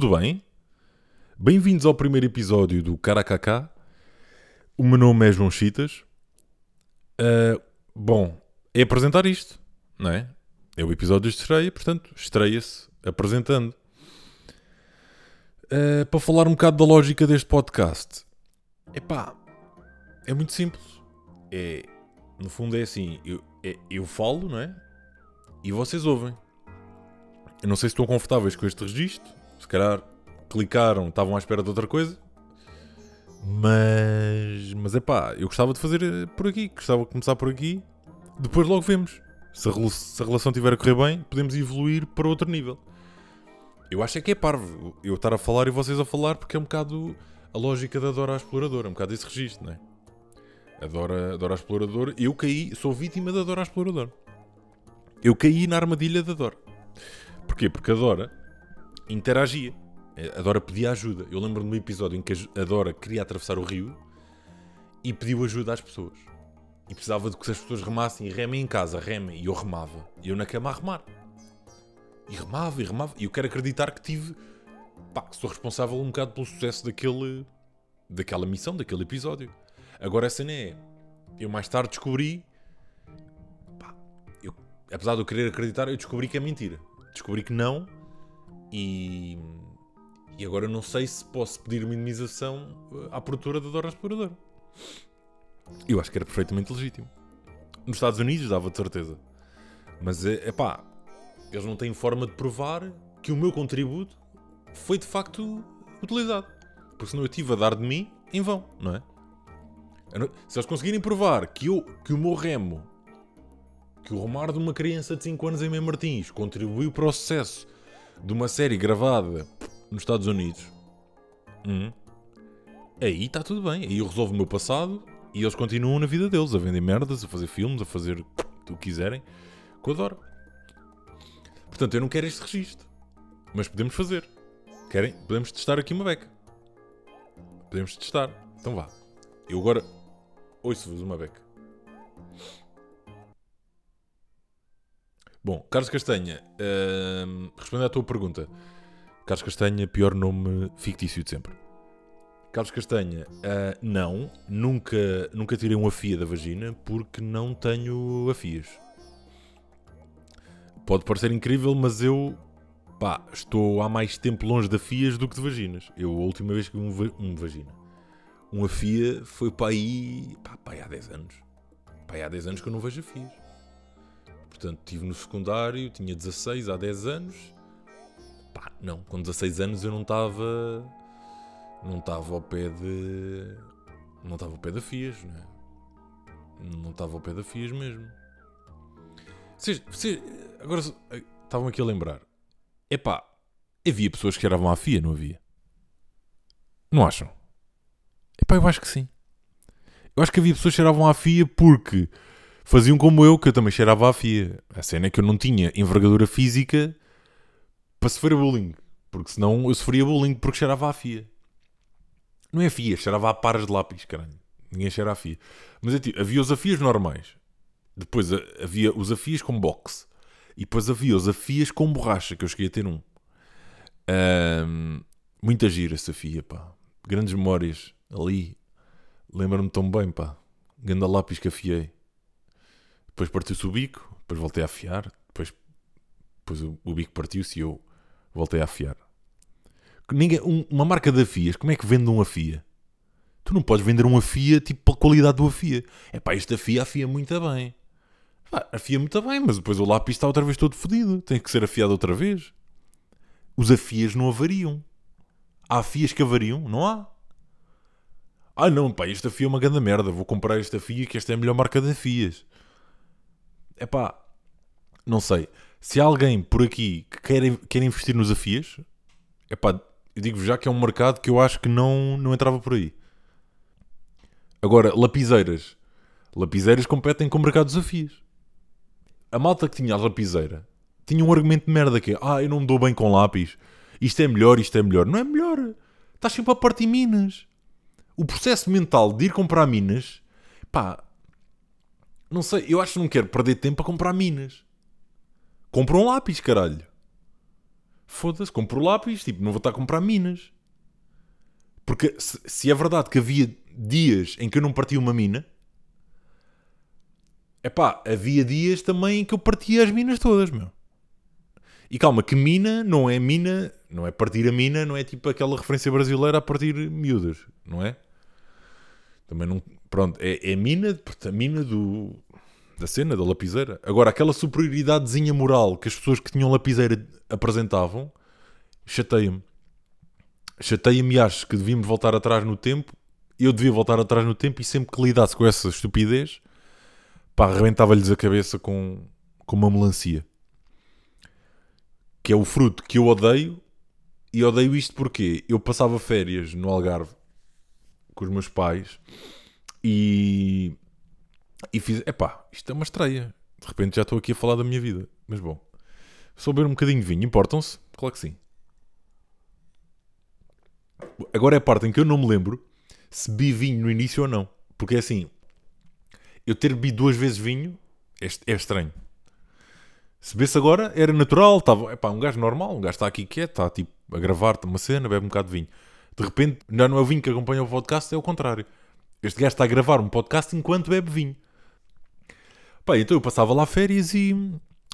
Tudo bem? Bem-vindos ao primeiro episódio do Caracacá. O meu nome é João Chitas. Uh, bom, é apresentar isto, não é? É o episódio de estreia, portanto, estreia-se apresentando. Uh, para falar um bocado da lógica deste podcast. Epá, é muito simples. É, no fundo é assim, eu, é, eu falo, não é? E vocês ouvem. Eu não sei se estão confortáveis com este registro. Se calhar clicaram, estavam à espera de outra coisa. Mas, mas é pá, eu gostava de fazer eh, por aqui. Gostava de começar por aqui. Depois logo vemos. Se a, se a relação estiver a correr bem, podemos evoluir para outro nível. Eu acho é que é parvo eu estar a falar e vocês a falar, porque é um bocado a lógica da Dora Exploradora, um bocado esse registro, não é? A Dora, a Dora Exploradora, eu caí, sou vítima da Dora Exploradora. Eu caí na armadilha da Dora. Porquê? Porque a Dora interagia. A Dora pedia ajuda. Eu lembro-me um episódio em que a Dora queria atravessar o rio e pediu ajuda às pessoas. E precisava de que as pessoas remassem e remem em casa, remem. E eu remava. E eu na cama a remar. E remava e remava. E eu quero acreditar que tive. Pá, que sou responsável um bocado pelo sucesso daquele. daquela missão, daquele episódio. Agora a cena é. Eu mais tarde descobri. Pá, eu, apesar de eu querer acreditar, eu descobri que é mentira descobri que não e, e agora não sei se posso pedir minimização eh, à produtora da Dora Explorador. Eu acho que era perfeitamente legítimo. Nos Estados Unidos dava de certeza. Mas é eh, pá, eles não têm forma de provar que o meu contributo foi de facto utilizado. Porque senão eu estive a dar de mim em vão, não é? Se eles conseguirem provar que, eu, que o meu remo que o remar de uma criança de 5 anos em Mem Martins contribuiu para o sucesso de uma série gravada nos Estados Unidos, hum, aí está tudo bem. Aí eu resolvo o meu passado e eles continuam na vida deles, a vender merdas, a fazer filmes, a fazer o que quiserem, com a Dora. Portanto, eu não quero este registro. Mas podemos fazer. Querem? Podemos testar aqui uma beca. Podemos testar. Então vá. Eu agora ouço-vos uma beca. Bom, Carlos Castanha, uh, respondendo à tua pergunta. Carlos Castanha, pior nome fictício de sempre. Carlos Castanha, uh, não, nunca, nunca tirei um afia da vagina porque não tenho afias. Pode parecer incrível, mas eu pá, estou há mais tempo longe de afias do que de vaginas. Eu, a última vez que um, um vagina, um afia foi para aí, pá, pá, há 10 anos. Pá, há 10 anos que eu não vejo afias. Portanto, estive no secundário, tinha 16 há 10 anos. Pá, não, com 16 anos eu não estava. Não estava ao pé de. Não estava ao pé da FIAS, não é? Não estava ao pé da FIAS mesmo. Vocês, vocês agora estavam aqui a lembrar. Epá, havia pessoas que cheiravam à FIA, não havia? Não acham? Epá, eu acho que sim. Eu acho que havia pessoas que cheiravam à FIA porque faziam como eu, que eu também cheirava a FIA. A cena é que eu não tinha envergadura física para sofrer bullying. Porque senão eu sofria bullying porque cheirava a FIA. Não é FIA, cheirava a paras de lápis, caralho. Ninguém cheira a FIA. Mas é tipo, havia os afias normais. Depois havia os afias com boxe. E depois havia os afias com borracha, que eu cheguei a ter um. um muita gira essa FIA, pá. Grandes memórias ali. Lembro-me tão bem, pá. Ganda lápis que afiei. Depois partiu-se o bico, depois voltei a afiar, depois, depois o, o bico partiu-se e eu voltei a afiar. Ninguém, um, uma marca de afias, como é que vende um afia? Tu não podes vender um afia tipo pela qualidade do afia. É pá, este afia afia muito bem. Pá, afia muito bem, mas depois o lápis está outra vez todo fodido. Tem que ser afiado outra vez. Os afias não avariam. Há afias que avariam? Não há. Ah não, pá, este afia é uma grande merda. Vou comprar este afia que esta é a melhor marca de afias é pá, não sei. Se há alguém por aqui que quer, quer investir nos afias, é pá, eu digo já que é um mercado que eu acho que não, não entrava por aí. Agora, lapiseiras. Lapiseiras competem com o mercado dos afias. A malta que tinha a lapiseira tinha um argumento de merda que é, ah, eu não me dou bem com lápis. Isto é melhor, isto é melhor. Não é melhor. Estás sempre a partir minas. O processo mental de ir comprar minas, pá, não sei, eu acho que não quero perder tempo a comprar minas. Compra um lápis, caralho. foda-se, compro lápis, tipo, não vou estar a comprar minas. Porque se, se é verdade que havia dias em que eu não partia uma mina, é pá, havia dias também em que eu partia as minas todas, meu. E calma, que mina não é mina, não é partir a mina, não é tipo aquela referência brasileira a partir miúdas, não é? Também não. Pronto, é, é mina, a mina do, da cena, da lapiseira. Agora, aquela superioridadezinha moral que as pessoas que tinham lapiseira apresentavam, chateia-me. Chateia-me e acho que devíamos voltar atrás no tempo. Eu devia voltar atrás no tempo e sempre que lidasse com essa estupidez, pá, arrebentava-lhes a cabeça com, com uma melancia. Que é o fruto que eu odeio. E odeio isto porque eu passava férias no Algarve com os meus pais e, e fiz, epá, isto é uma estreia. De repente já estou aqui a falar da minha vida. Mas bom, só beber um bocadinho de vinho, importam-se? Claro que sim. Agora é a parte em que eu não me lembro se bebi vinho no início ou não. Porque é assim, eu ter bebido duas vezes vinho é, é estranho. Se bebesse agora, era natural, estava, epá, um gajo normal, um gajo está aqui quieto, está tipo a gravar uma cena, bebe um bocado de vinho. De repente, já não é o vinho que acompanha o podcast, é o contrário. Este gajo está a gravar um podcast enquanto bebe vinho. Pá, então eu passava lá férias e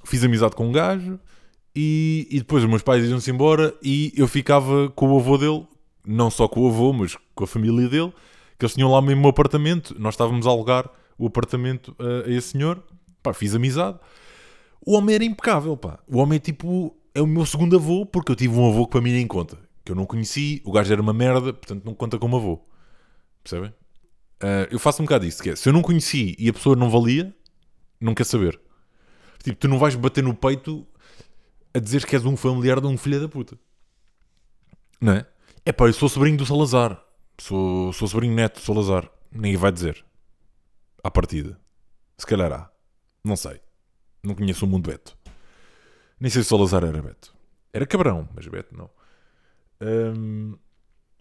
fiz amizade com um gajo e, e depois os meus pais iam-se embora e eu ficava com o avô dele, não só com o avô, mas com a família dele, que eles tinham lá mesmo um apartamento, nós estávamos a alugar o apartamento a, a esse senhor, pá, fiz amizade. O homem era impecável, pá. O homem é tipo, é o meu segundo avô, porque eu tive um avô que para mim nem conta, que eu não conheci, o gajo era uma merda, portanto não conta como avô. Percebem? Uh, eu faço um bocado isso, que é, se eu não conheci e a pessoa não valia, não quer saber. Tipo, tu não vais bater no peito a dizer que és um familiar de um filho da puta. Não é? É pá, eu sou sobrinho do Salazar. Sou, sou sobrinho neto do Salazar. Ninguém vai dizer. À partida. Se calhar há. Não sei. Não conheço o mundo Beto. Nem sei se o Salazar era Beto. Era cabrão, mas Beto não. Hum,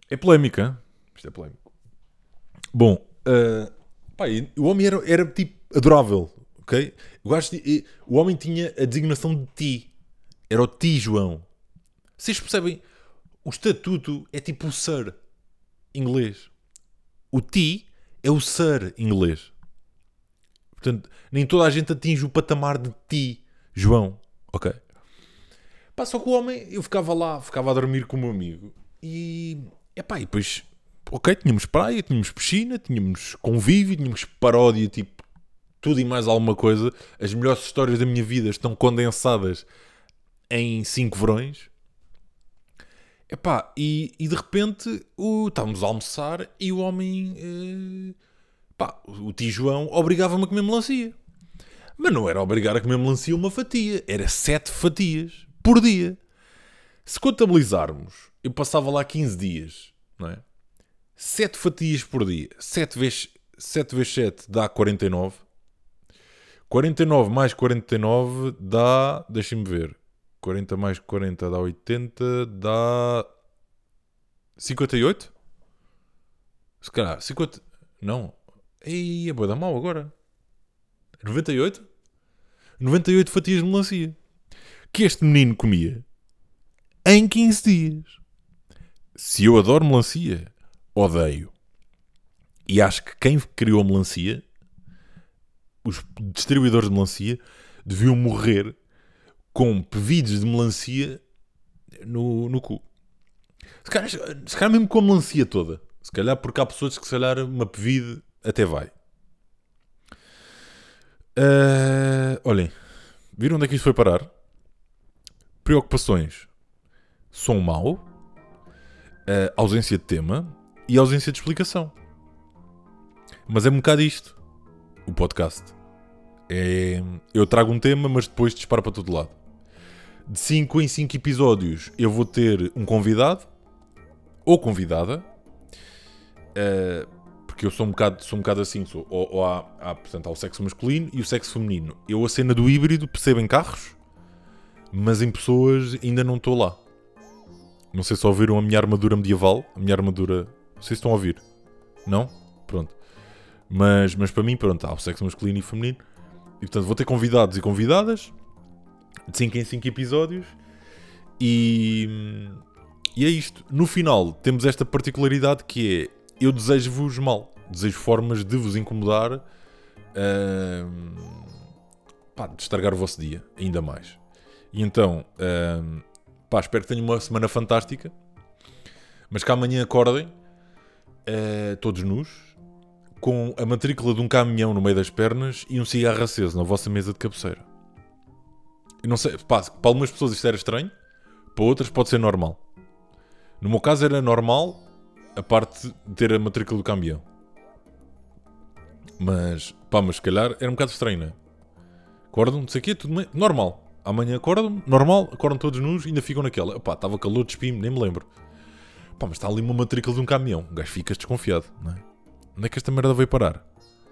é polémica. Isto é polémico. Bom, uh, pá, o homem era, era tipo adorável. Ok? Eu acho que o homem tinha a designação de ti. Era o ti, João. Vocês percebem? O estatuto é tipo o sir inglês. O ti é o sir inglês. Portanto, nem toda a gente atinge o patamar de ti, João. Ok? Pá, só que o homem, eu ficava lá, ficava a dormir com o meu amigo. E, epá, e depois, ok, tínhamos praia, tínhamos piscina, tínhamos convívio, tínhamos paródia, tipo, tudo e mais alguma coisa. As melhores histórias da minha vida estão condensadas em cinco verões. Epá, e, e de repente o, estávamos a almoçar e o homem, eh, pá, o tio João, obrigava-me a comer melancia. Mas não era obrigar a comer melancia uma fatia, era sete fatias por dia. Se contabilizarmos, eu passava lá 15 dias, não é? 7 fatias por dia. 7 vezes 7, vezes 7 dá 49. 49 mais 49 dá. Deixem-me ver. 40 mais 40 dá 80. Dá. 58? Se calhar. 50. Não. Ei, é boa da mal agora. 98? 98 fatias de melancia. Que este menino comia em 15 dias. Se eu adoro melancia, odeio. E acho que quem criou a melancia, os distribuidores de melancia, deviam morrer com pedidos de melancia no, no cu. Se calhar, se calhar mesmo com a melancia toda. Se calhar porque há pessoas que se calhar uma pevide até vai. Uh, olhem, viram onde é que isto foi parar? Preocupações. Som mau, uh, ausência de tema e ausência de explicação. Mas é um bocado isto, o podcast. É, eu trago um tema, mas depois disparo para todo lado. De 5 em 5 episódios eu vou ter um convidado ou convidada. Uh, porque eu sou um bocado, sou um bocado assim, sou, ou, ou há, há, portanto, há o sexo masculino e o sexo feminino. Eu a cena do híbrido percebo em carros, mas em pessoas ainda não estou lá. Não sei se ouviram a minha armadura medieval, a minha armadura. Não sei se estão a ouvir. Não? Pronto. Mas, mas para mim, pronto, há o sexo masculino e feminino. E portanto vou ter convidados e convidadas de 5 em 5 episódios. E, e é isto. No final, temos esta particularidade que é: eu desejo-vos mal, desejo formas de vos incomodar, uh, pá, de estragar o vosso dia, ainda mais. E então, uh, pá, espero que tenham uma semana fantástica, mas que amanhã acordem, uh, todos nus, com a matrícula de um caminhão no meio das pernas e um cigarro aceso na vossa mesa de cabeceira. Eu não sei, pá, para algumas pessoas isto era estranho, para outras pode ser normal. No meu caso era normal a parte de ter a matrícula do caminhão. Mas, pá, mas se calhar era um bocado estranho, não é? Acordam, não sei o quê, tudo normal. Amanhã acordam, normal, acordam todos nus ainda ficam naquela. Pá, estava calor, despimo, nem me lembro. Pá, mas está ali uma matrícula de um caminhão. O gajo fica desconfiado, não é? Onde é que esta merda veio parar?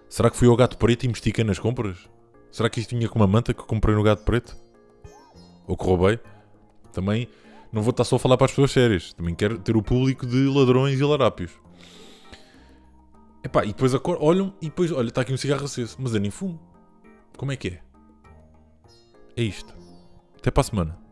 Será que fui ao gato preto e me estiquei nas compras? Será que isto tinha com uma manta que comprei no gato preto? Ou que roubei? Também não vou estar só a falar para as pessoas sérias. Também quero ter o público de ladrões e larápios. Epá, e depois olham e depois, olha, está aqui um cigarro aceso. Mas eu nem fumo. Como é que é? É isto. Até para a semana.